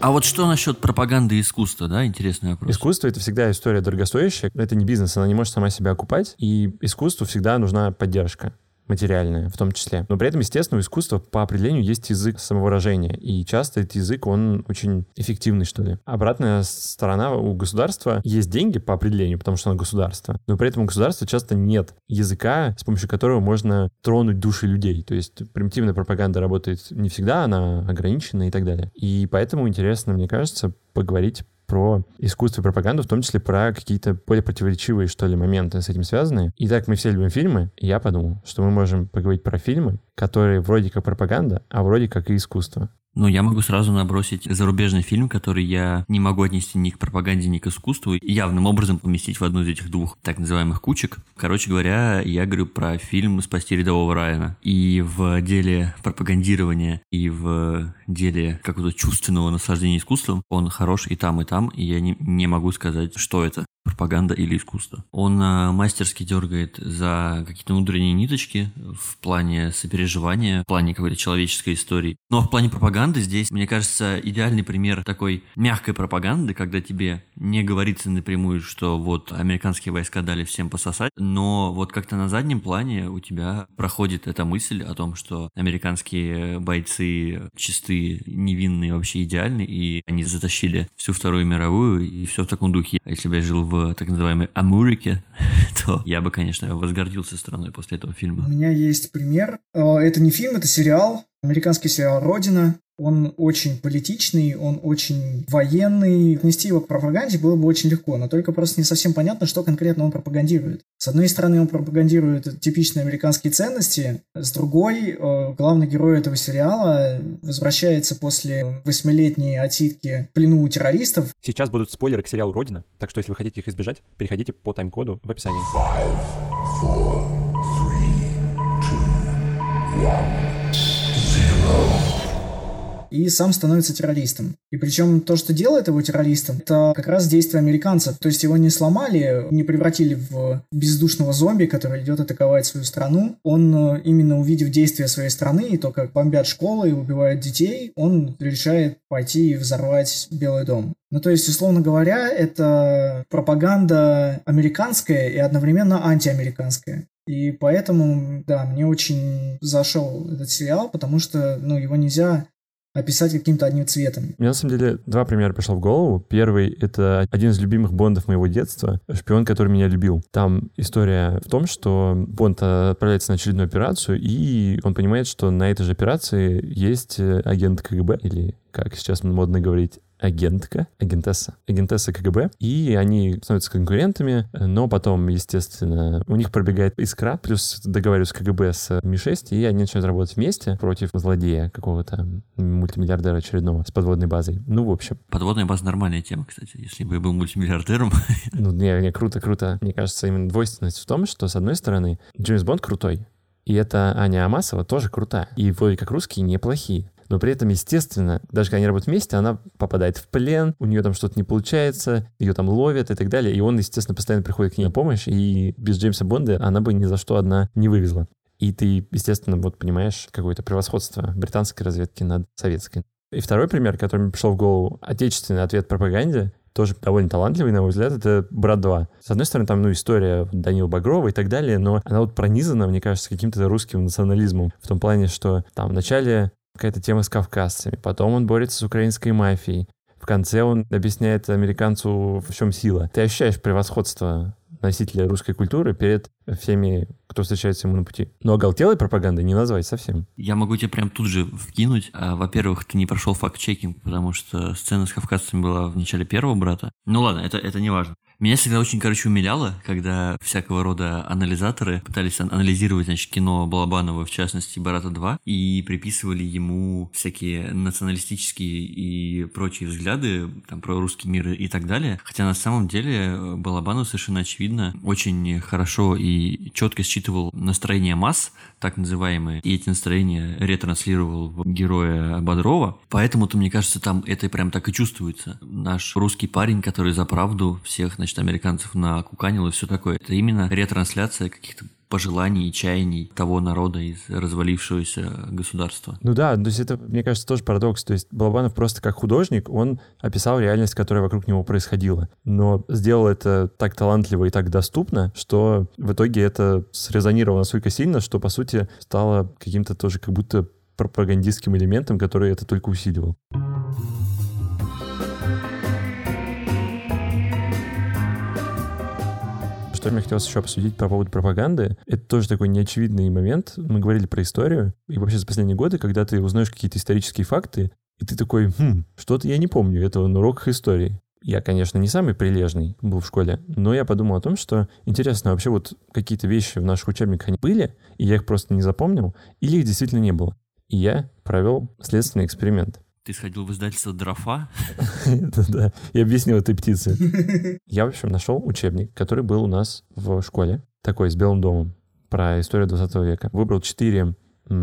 А вот что насчет пропаганды искусства, да, интересный вопрос. Искусство — это всегда история дорогостоящая, это не бизнес, она не может сама себя окупать, и искусству всегда нужна поддержка материальное в том числе. Но при этом, естественно, у искусства по определению есть язык самовыражения, и часто этот язык, он очень эффективный, что ли. Обратная сторона у государства есть деньги по определению, потому что оно государство, но при этом у государства часто нет языка, с помощью которого можно тронуть души людей. То есть примитивная пропаганда работает не всегда, она ограничена и так далее. И поэтому интересно, мне кажется, поговорить про искусство и пропаганду, в том числе про какие-то более противоречивые, что ли, моменты с этим связаны. И так мы все любим фильмы, и я подумал, что мы можем поговорить про фильмы, которые вроде как пропаганда, а вроде как и искусство. Ну, я могу сразу набросить зарубежный фильм, который я не могу отнести ни к пропаганде, ни к искусству, и явным образом поместить в одну из этих двух так называемых кучек. Короче говоря, я говорю про фильм «Спасти рядового Райана». И в деле пропагандирования, и в деле какого-то чувственного наслаждения искусством он хорош и там, и там, и я не, не могу сказать, что это пропаганда или искусство. Он а, мастерски дергает за какие-то внутренние ниточки в плане сопереживания, в плане какой-то человеческой истории. Но в плане пропаганды здесь, мне кажется, идеальный пример такой мягкой пропаганды, когда тебе не говорится напрямую, что вот американские войска дали всем пососать, но вот как-то на заднем плане у тебя проходит эта мысль о том, что американские бойцы чистые, невинные, вообще идеальны, и они затащили всю Вторую мировую, и все в таком духе. А если бы я жил в так называемой Амурике, то я бы, конечно, возгордился страной после этого фильма. У меня есть пример. Э, это не фильм, это сериал. Американский сериал «Родина». Он очень политичный, он очень военный. Отнести его к пропаганде было бы очень легко, но только просто не совсем понятно, что конкретно он пропагандирует. С одной стороны, он пропагандирует типичные американские ценности, с другой, э, главный герой этого сериала возвращается после восьмилетней отсидки в плену у террористов. Сейчас будут спойлеры к сериалу «Родина», так что если вы хотите их избежать, переходите по тайм-коду в описании. Five, four, three, two, one и сам становится террористом. И причем то, что делает его террористом, это как раз действие американцев. То есть его не сломали, не превратили в бездушного зомби, который идет атаковать свою страну. Он, э, именно увидев действия своей страны и то, как бомбят школы и убивают детей, он решает пойти и взорвать Белый дом. Ну, то есть, условно говоря, это пропаганда американская и одновременно антиамериканская. И поэтому, да, мне очень зашел этот сериал, потому что, ну, его нельзя описать каким-то одним цветом. Мне на самом деле два примера пришло в голову. Первый — это один из любимых Бондов моего детства, «Шпион, который меня любил». Там история в том, что Бонд отправляется на очередную операцию, и он понимает, что на этой же операции есть агент КГБ, или, как сейчас модно говорить, агентка, агентесса, агентесса КГБ, и они становятся конкурентами, но потом, естественно, у них пробегает искра, плюс договариваются КГБ с Ми-6, и они начинают работать вместе против злодея какого-то мультимиллиардера очередного с подводной базой. Ну, в общем. Подводная база нормальная тема, кстати. Если бы я был мультимиллиардером... Ну, не, не, круто, круто. Мне кажется, именно двойственность в том, что, с одной стороны, Джеймс Бонд крутой, и это Аня Амасова тоже крутая. И вроде как русские неплохие но при этом, естественно, даже когда они работают вместе, она попадает в плен, у нее там что-то не получается, ее там ловят и так далее, и он, естественно, постоянно приходит к ней на помощь, и без Джеймса Бонда она бы ни за что одна не вывезла. И ты, естественно, вот понимаешь какое-то превосходство британской разведки над советской. И второй пример, который мне пришел в голову, отечественный ответ пропаганде, тоже довольно талантливый, на мой взгляд, это «Брат 2». С одной стороны, там, ну, история Данила Багрова и так далее, но она вот пронизана, мне кажется, каким-то русским национализмом. В том плане, что там в начале какая-то тема с кавказцами, потом он борется с украинской мафией, в конце он объясняет американцу, в чем сила. Ты ощущаешь превосходство носителя русской культуры перед всеми, кто встречается ему на пути. Но оголтелой пропагандой не назвать совсем. Я могу тебе прям тут же вкинуть. А, во-первых, ты не прошел факт-чекинг, потому что сцена с кавказцами была в начале первого брата. Ну ладно, это, это не важно. Меня всегда очень, короче, умиляло, когда всякого рода анализаторы пытались анализировать, значит, кино Балабанова, в частности, «Барата 2», и приписывали ему всякие националистические и прочие взгляды, там, про русский мир и так далее. Хотя на самом деле Балабанов совершенно очевидно очень хорошо и четко считывал настроение масс, так называемые, и эти настроения ретранслировал в героя Бодрова. Поэтому-то, мне кажется, там это прям так и чувствуется. Наш русский парень, который за правду всех, значит, американцев накуканил и все такое. Это именно ретрансляция каких-то пожеланий и чаяний того народа из развалившегося государства. Ну да, то есть это, мне кажется, тоже парадокс. То есть Балабанов просто как художник, он описал реальность, которая вокруг него происходила. Но сделал это так талантливо и так доступно, что в итоге это срезонировало настолько сильно, что, по сути, стало каким-то тоже как будто пропагандистским элементом, который это только усиливал. Что мне хотелось еще обсудить по поводу пропаганды, это тоже такой неочевидный момент. Мы говорили про историю, и вообще за последние годы, когда ты узнаешь какие-то исторические факты, и ты такой, хм, что-то я не помню этого на уроках истории. Я, конечно, не самый прилежный был в школе, но я подумал о том, что интересно, вообще вот какие-то вещи в наших учебниках они были, и я их просто не запомнил, или их действительно не было. И я провел следственный эксперимент. Ты сходил в издательство «Дрофа»? Да, и объяснил этой птице. Я, в общем, нашел учебник, который был у нас в школе, такой, с белым домом, про историю 20 века. Выбрал четыре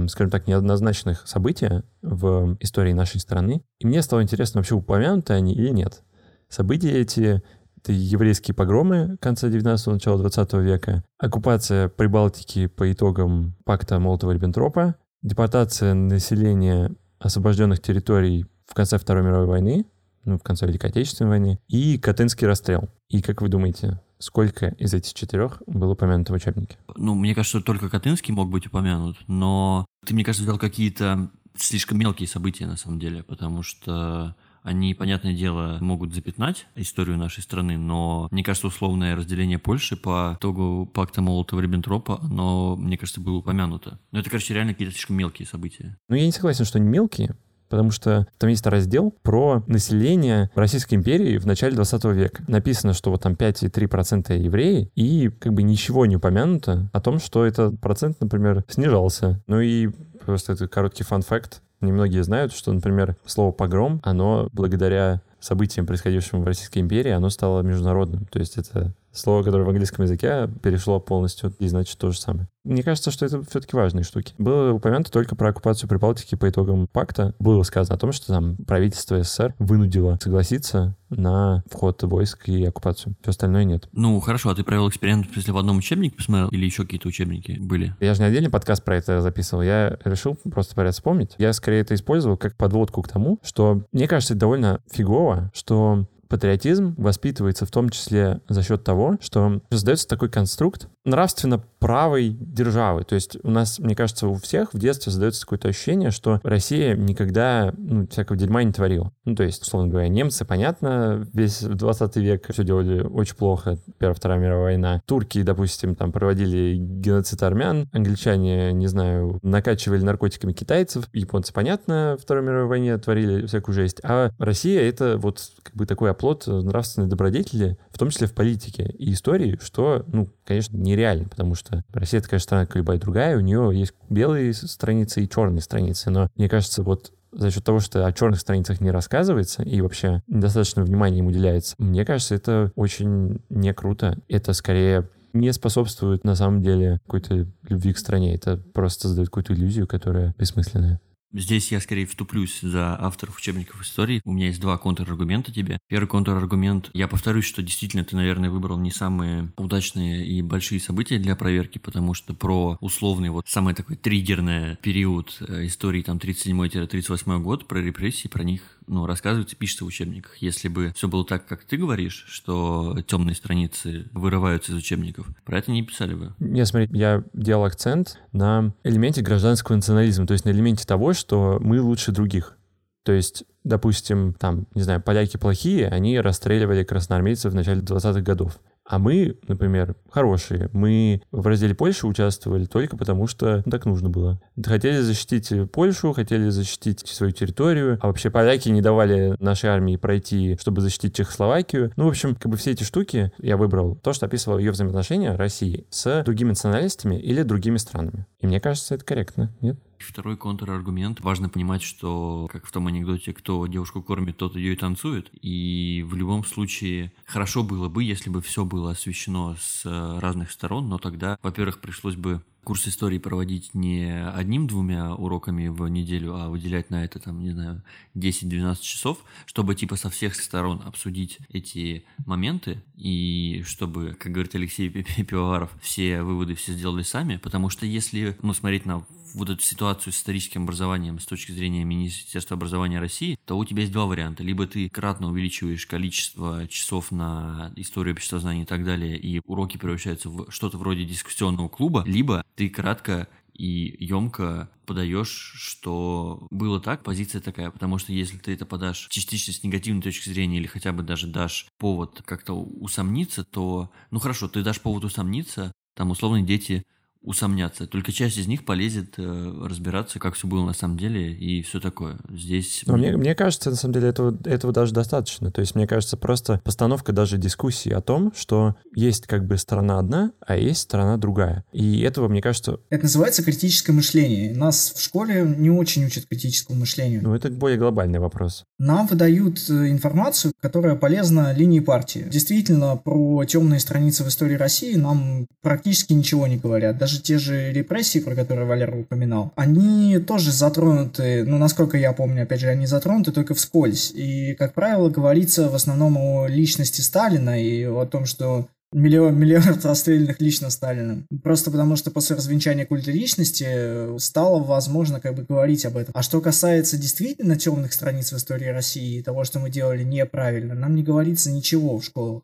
скажем так, неоднозначных события в истории нашей страны. И мне стало интересно, вообще упомянуты они или нет. События эти — это еврейские погромы конца 19-го, начала 20 века, оккупация Прибалтики по итогам пакта Молотова-Риббентропа, депортация населения освобожденных территорий в конце Второй мировой войны, ну, в конце Великой Отечественной войны, и Катынский расстрел. И как вы думаете, сколько из этих четырех было упомянуто в учебнике? Ну, мне кажется, только Катынский мог быть упомянут, но ты, мне кажется, взял какие-то слишком мелкие события, на самом деле, потому что они, понятное дело, могут запятнать историю нашей страны, но мне кажется, условное разделение Польши по итогу пакта Молотова-Риббентропа, оно, мне кажется, было упомянуто. Но это, короче, реально какие-то слишком мелкие события. Ну, я не согласен, что они мелкие, потому что там есть раздел про население Российской империи в начале 20 века. Написано, что вот там 5,3% евреи, и как бы ничего не упомянуто о том, что этот процент, например, снижался. Ну и просто это короткий фан-факт. Немногие знают, что, например, слово «погром», оно благодаря событиям, происходившим в Российской империи, оно стало международным. То есть это слово, которое в английском языке перешло полностью и значит то же самое. Мне кажется, что это все-таки важные штуки. Было упомянуто только про оккупацию Прибалтики по итогам пакта. Было сказано о том, что там правительство СССР вынудило согласиться на вход войск и оккупацию. Все остальное нет. Ну, хорошо, а ты провел эксперимент, если в одном учебнике посмотрел, или еще какие-то учебники были? Я же не отдельный подкаст про это записывал. Я решил просто поряд вспомнить. Я скорее это использовал как подводку к тому, что мне кажется, это довольно фигово, что патриотизм воспитывается в том числе за счет того, что создается такой конструкт нравственно правой державы. То есть у нас, мне кажется, у всех в детстве создается какое-то ощущение, что Россия никогда ну, всякого дерьма не творила. Ну, то есть, условно говоря, немцы, понятно, весь 20 век все делали очень плохо, Первая, Вторая мировая война. Турки, допустим, там проводили геноцид армян, англичане, не знаю, накачивали наркотиками китайцев, японцы, понятно, Второй мировой войне творили всякую жесть. А Россия — это вот как бы такой оплот нравственной добродетели, в том числе в политике и истории, что, ну, конечно, нереально, потому что Россия такая страна, как любая другая, у нее есть белые страницы и черные страницы, но мне кажется, вот за счет того, что о черных страницах не рассказывается и вообще недостаточно внимания им уделяется, мне кажется, это очень не круто. Это скорее не способствует на самом деле какой-то любви к стране. Это просто создает какую-то иллюзию, которая бессмысленная. Здесь я скорее вступлюсь за авторов учебников истории. У меня есть два контраргумента тебе. Первый контраргумент. Я повторюсь, что действительно ты, наверное, выбрал не самые удачные и большие события для проверки, потому что про условный вот самый такой триггерный период э, истории там 37-38 год, про репрессии, про них ну, рассказывается, пишется в учебниках. Если бы все было так, как ты говоришь, что темные страницы вырываются из учебников, про это не писали бы. Я, смотри, я делал акцент на элементе гражданского национализма, то есть на элементе того, что мы лучше других. То есть, допустим, там, не знаю, поляки плохие, они расстреливали красноармейцев в начале 20-х годов. А мы, например, хорошие. Мы в разделе Польши участвовали только потому, что так нужно было. Хотели защитить Польшу, хотели защитить свою территорию, а вообще поляки не давали нашей армии пройти, чтобы защитить Чехословакию. Ну, в общем, как бы все эти штуки я выбрал то, что описывало ее взаимоотношения России с другими националистами или другими странами. И мне кажется, это корректно, нет? Второй контраргумент. Важно понимать, что, как в том анекдоте, кто девушку кормит, тот ее и танцует. И в любом случае хорошо было бы, если бы все было освещено с разных сторон, но тогда, во-первых, пришлось бы курс истории проводить не одним-двумя уроками в неделю, а выделять на это, там, не знаю, 10-12 часов, чтобы типа со всех сторон обсудить эти моменты и чтобы, как говорит Алексей Пивоваров, все выводы все сделали сами, потому что если, ну, смотреть на вот эту ситуацию с историческим образованием с точки зрения Министерства образования России, то у тебя есть два варианта. Либо ты кратно увеличиваешь количество часов на историю общества знаний и так далее, и уроки превращаются в что-то вроде дискуссионного клуба, либо ты кратко и емко подаешь, что было так, позиция такая, потому что если ты это подашь частично с негативной точки зрения или хотя бы даже дашь повод как-то усомниться, то, ну хорошо, ты дашь повод усомниться, там условно дети усомняться. Только часть из них полезет э, разбираться, как все было на самом деле и все такое. Здесь... Но мне, мне кажется, на самом деле, этого, этого даже достаточно. То есть, мне кажется, просто постановка даже дискуссии о том, что есть как бы сторона одна, а есть сторона другая. И этого, мне кажется... Это называется критическое мышление. Нас в школе не очень учат критическому мышлению. Ну, это более глобальный вопрос. Нам выдают э, информацию, которая полезна линии партии. Действительно, про темные страницы в истории России нам практически ничего не говорят. Даже те же репрессии, про которые Валера упоминал, они тоже затронуты, ну, насколько я помню, опять же, они затронуты только вскользь. И, как правило, говорится в основном о личности Сталина и о том, что миллион, миллиард расстрелянных лично Сталиным. Просто потому, что после развенчания культа личности э, стало возможно как бы говорить об этом. А что касается действительно темных страниц в истории России и того, что мы делали неправильно, нам не говорится ничего в школах.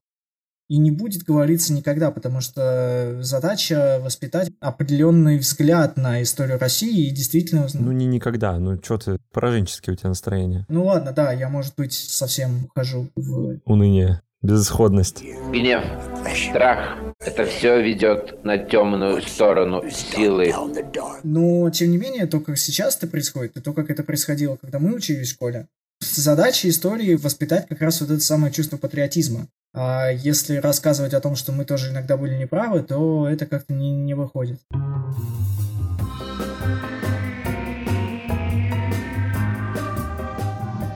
И не будет говориться никогда, потому что задача воспитать определенный взгляд на историю России и действительно... Ну, не никогда, ну, что ты, пораженческие у тебя настроение. Ну, ладно, да, я, может быть, совсем ухожу в... Уныние, безысходность. Гнев, страх – это все ведет на темную сторону силы. Но, тем не менее, то, как сейчас это происходит, и то, как это происходило, когда мы учились в школе, задача истории воспитать как раз вот это самое чувство патриотизма. А если рассказывать о том, что мы тоже иногда были неправы, то это как-то не, не выходит.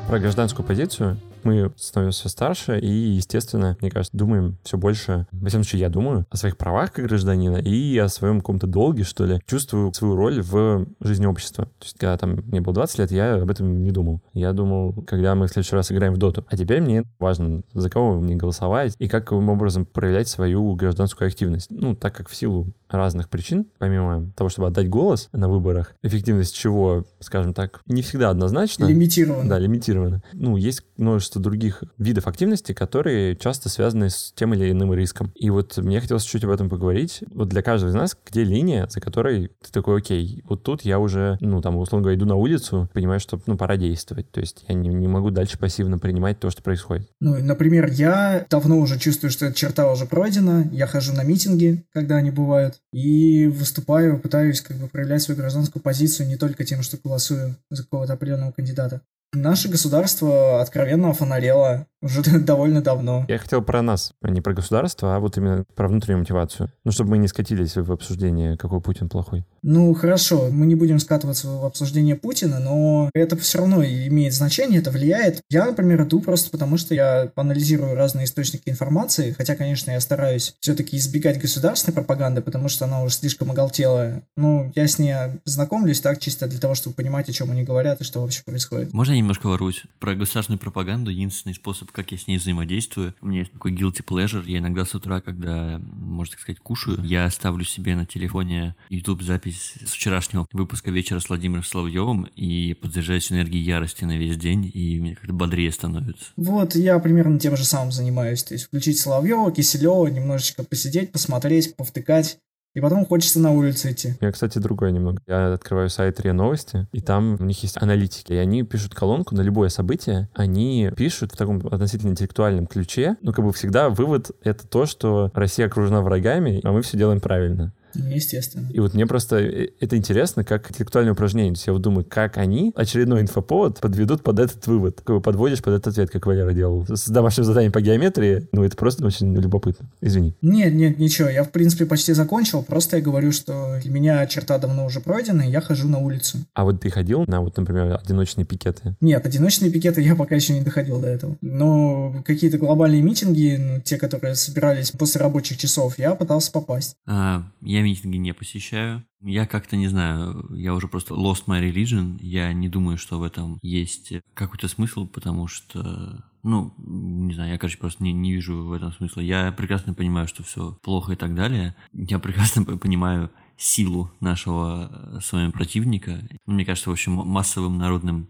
Про гражданскую позицию мы становимся все старше и, естественно, мне кажется, думаем все больше, во всяком случае, я думаю о своих правах как гражданина и о своем каком-то долге, что ли. Чувствую свою роль в жизни общества. То есть, когда там мне было 20 лет, я об этом не думал. Я думал, когда мы в следующий раз играем в доту. А теперь мне важно, за кого мне голосовать и каким образом проявлять свою гражданскую активность. Ну, так как в силу разных причин, помимо того, чтобы отдать голос на выборах, эффективность чего, скажем так, не всегда однозначно. Лимитирована. Да, лимитирована. Ну, есть множество других видов активности, которые часто связаны с тем или иным риском. И вот мне хотелось чуть об этом поговорить. Вот для каждого из нас, где линия, за которой ты такой, окей, вот тут я уже, ну, там, условно говоря, иду на улицу, понимаю, что, ну, пора действовать. То есть я не, не могу дальше пассивно принимать то, что происходит. Ну, например, я давно уже чувствую, что эта черта уже пройдена. Я хожу на митинги, когда они бывают и выступаю, пытаюсь как бы проявлять свою гражданскую позицию не только тем, что голосую за какого-то определенного кандидата. Наше государство откровенно фонарело уже довольно давно. Я хотел про нас, а не про государство, а вот именно про внутреннюю мотивацию. Ну, чтобы мы не скатились в обсуждение, какой Путин плохой. Ну, хорошо, мы не будем скатываться в обсуждение Путина, но это все равно имеет значение, это влияет. Я, например, иду просто потому, что я анализирую разные источники информации, хотя, конечно, я стараюсь все-таки избегать государственной пропаганды, потому что она уже слишком оголтелая. Ну, я с ней знакомлюсь так чисто для того, чтобы понимать, о чем они говорят и что вообще происходит. Можно я немножко воруюсь? Про государственную пропаганду единственный способ, как я с ней взаимодействую. У меня есть такой guilty pleasure. Я иногда с утра, когда, можно так сказать, кушаю, я ставлю себе на телефоне YouTube запись с вчерашнего выпуска вечера с Владимиром Соловьевым и подзаряжаюсь энергией ярости на весь день, и мне как-то бодрее становится. Вот, я примерно тем же самым занимаюсь. То есть включить Соловьева, Киселева, немножечко посидеть, посмотреть, повтыкать. И потом хочется на улицу идти. Меня, кстати, другое немного. Я открываю сайт РИА Новости, и там у них есть аналитики. И они пишут колонку на любое событие. Они пишут в таком относительно интеллектуальном ключе. Ну, как бы всегда вывод — это то, что Россия окружена врагами, а мы все делаем правильно. Естественно. И вот мне просто э, это интересно, как интеллектуальное упражнение. То есть я вот думаю, как они очередной инфоповод подведут под этот вывод. Как бы подводишь под этот ответ, как Валера делал. С домашним заданием по геометрии. Ну, это просто очень любопытно. Извини. Нет, нет, ничего. Я, в принципе, почти закончил. Просто я говорю, что для меня черта давно уже пройдена, и я хожу на улицу. А вот ты ходил на, вот, например, одиночные пикеты? Нет, одиночные пикеты я пока еще не доходил до этого. Но какие-то глобальные митинги, ну, те, которые собирались после рабочих часов, я пытался попасть. А, я митинги не посещаю. Я как-то не знаю, я уже просто lost my religion. Я не думаю, что в этом есть какой-то смысл, потому что ну, не знаю, я, короче, просто не, не вижу в этом смысла. Я прекрасно понимаю, что все плохо и так далее. Я прекрасно понимаю силу нашего с вами противника. Мне кажется, в общем, массовым народным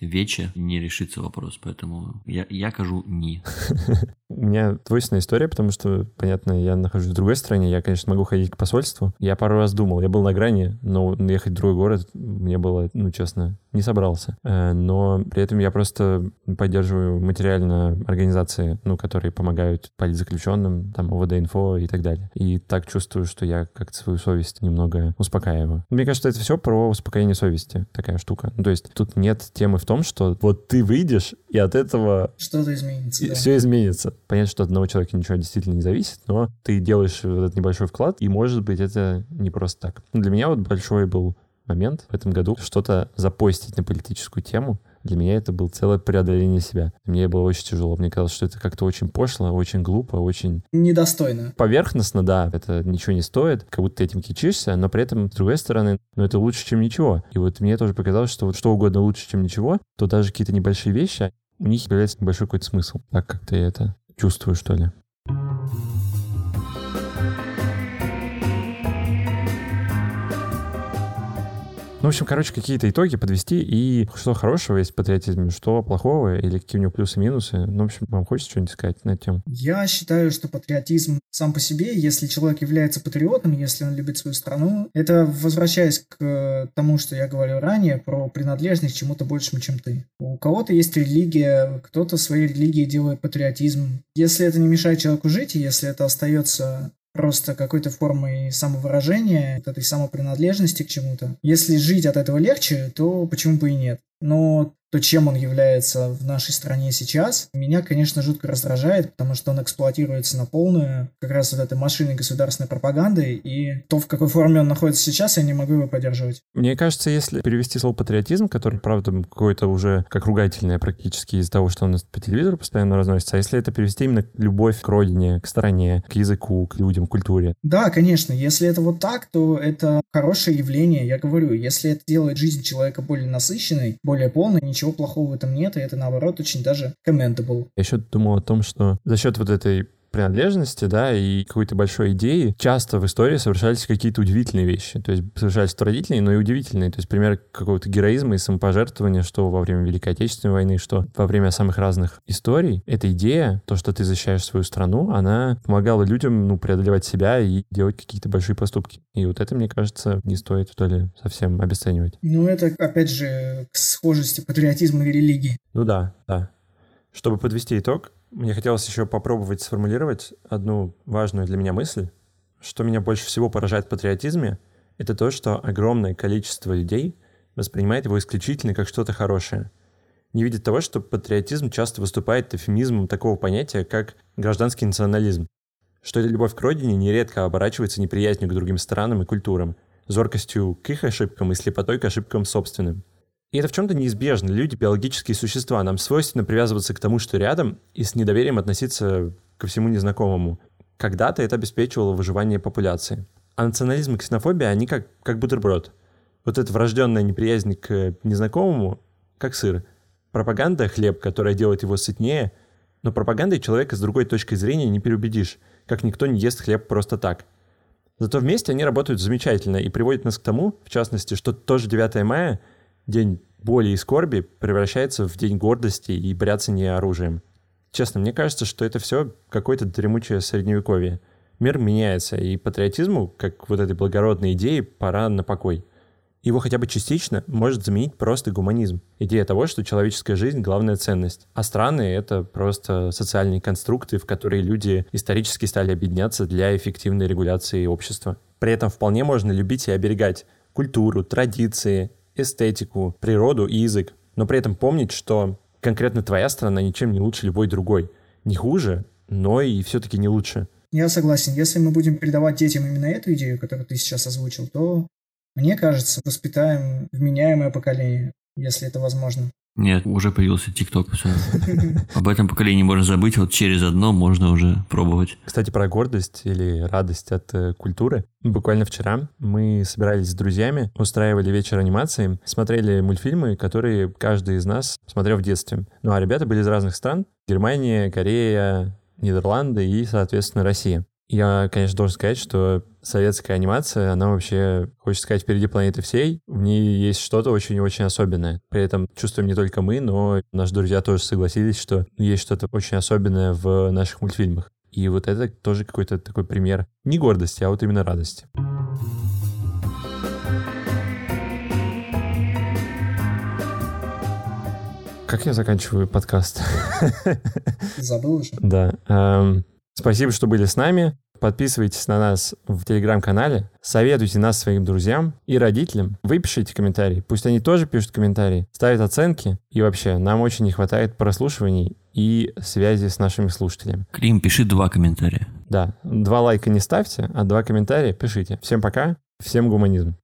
вече не решится вопрос, поэтому я, я кажу «не». У меня двойственная история, потому что, понятно, я нахожусь в другой стране, я, конечно, могу ходить к посольству. Я пару раз думал, я был на грани, но ехать в другой город мне было, ну, честно, не собрался. Э, но при этом я просто поддерживаю материально организации, ну, которые помогают политзаключенным, там, ОВД-инфо и так далее. И так чувствую, что я как-то свою совесть немного успокаиваю. Мне кажется, это все про успокоение совести, такая штука. Ну, то есть тут нет темы в том, что вот ты выйдешь, и от этого... Что-то изменится, да. Все изменится. Понятно, что от одного человека ничего действительно не зависит, но ты делаешь вот этот небольшой вклад, и, может быть, это не просто так. Для меня вот большой был момент в этом году что-то запостить на политическую тему. Для меня это было целое преодоление себя. Мне было очень тяжело. Мне казалось, что это как-то очень пошло, очень глупо, очень... Недостойно. Поверхностно, да, это ничего не стоит, как будто ты этим кичишься, но при этом, с другой стороны, ну это лучше, чем ничего. И вот мне тоже показалось, что вот что угодно лучше, чем ничего, то даже какие-то небольшие вещи, у них появляется небольшой какой-то смысл. Так как-то я это чувствую, что ли. Ну, в общем, короче, какие-то итоги подвести и что хорошего есть в патриотизме, что плохого или какие у него плюсы и минусы. Ну, в общем, вам хочется что-нибудь сказать на эту тему? Я считаю, что патриотизм сам по себе, если человек является патриотом, если он любит свою страну, это возвращаясь к тому, что я говорил ранее, про принадлежность к чему-то большему, чем ты. У кого-то есть религия, кто-то своей религией делает патриотизм. Если это не мешает человеку жить, и если это остается просто какой-то формой самовыражения, от этой самопринадлежности к чему-то. Если жить от этого легче, то почему бы и нет? Но то, чем он является в нашей стране сейчас, меня, конечно, жутко раздражает, потому что он эксплуатируется на полную, как раз вот этой машиной государственной пропаганды, и то, в какой форме он находится сейчас, я не могу его поддерживать. Мне кажется, если перевести слово патриотизм, который, правда, какое-то уже как ругательное практически из-за того, что он по телевизору постоянно разносится, а если это перевести именно любовь к родине, к стране, к языку, к людям, к культуре? Да, конечно. Если это вот так, то это хорошее явление. Я говорю, если это делает жизнь человека более насыщенной, более полной, ничего ничего плохого в этом нет, и это, наоборот, очень даже commendable. Я еще думал о том, что за счет вот этой принадлежности, да, и какой-то большой идеи, часто в истории совершались какие-то удивительные вещи. То есть совершались трагительные, но и удивительные. То есть пример какого-то героизма и самопожертвования, что во время Великой Отечественной войны, что во время самых разных историй. Эта идея, то, что ты защищаешь свою страну, она помогала людям, ну, преодолевать себя и делать какие-то большие поступки. И вот это, мне кажется, не стоит, что ли, совсем обесценивать. Ну, это, опять же, к схожести патриотизма и религии. Ну да, да. Чтобы подвести итог, мне хотелось еще попробовать сформулировать одну важную для меня мысль. Что меня больше всего поражает в патриотизме, это то, что огромное количество людей воспринимает его исключительно как что-то хорошее. Не видит того, что патриотизм часто выступает эфемизмом такого понятия, как гражданский национализм. Что эта любовь к родине нередко оборачивается неприязнью к другим странам и культурам, зоркостью к их ошибкам и слепотой к ошибкам собственным – и это в чем-то неизбежно. Люди — биологические существа. Нам свойственно привязываться к тому, что рядом, и с недоверием относиться ко всему незнакомому. Когда-то это обеспечивало выживание популяции. А национализм и ксенофобия, они как, как бутерброд. Вот эта врожденная неприязнь к незнакомому, как сыр. Пропаганда — хлеб, которая делает его сытнее, но пропагандой человека с другой точкой зрения не переубедишь, как никто не ест хлеб просто так. Зато вместе они работают замечательно и приводят нас к тому, в частности, что тоже 9 мая — день боли и скорби превращается в день гордости и бряцания оружием. Честно, мне кажется, что это все какое-то дремучее средневековье. Мир меняется, и патриотизму, как вот этой благородной идее, пора на покой. Его хотя бы частично может заменить просто гуманизм. Идея того, что человеческая жизнь — главная ценность. А страны — это просто социальные конструкты, в которые люди исторически стали объединяться для эффективной регуляции общества. При этом вполне можно любить и оберегать культуру, традиции, эстетику, природу и язык. Но при этом помнить, что конкретно твоя страна ничем не лучше любой другой. Не хуже, но и все-таки не лучше. Я согласен. Если мы будем передавать детям именно эту идею, которую ты сейчас озвучил, то, мне кажется, воспитаем вменяемое поколение, если это возможно. Нет, уже появился ТикТок. Об этом поколении можно забыть, вот через одно можно уже пробовать. Кстати, про гордость или радость от э, культуры. Буквально вчера мы собирались с друзьями, устраивали вечер анимации, смотрели мультфильмы, которые каждый из нас смотрел в детстве. Ну а ребята были из разных стран. Германия, Корея, Нидерланды и, соответственно, Россия. Я, конечно, должен сказать, что советская анимация, она вообще, хочется сказать, впереди планеты всей. В ней есть что-то очень-очень особенное. При этом чувствуем не только мы, но наши друзья тоже согласились, что есть что-то очень особенное в наших мультфильмах. И вот это тоже какой-то такой пример не гордости, а вот именно радости. Как я заканчиваю подкаст? Забыл уже? Да. эм, Спасибо, что были с нами. Подписывайтесь на нас в телеграм-канале, советуйте нас своим друзьям и родителям. Вы пишите комментарии, пусть они тоже пишут комментарии, ставят оценки. И вообще, нам очень не хватает прослушиваний и связи с нашими слушателями. Клим, пиши два комментария. Да, два лайка не ставьте, а два комментария пишите. Всем пока, всем гуманизм.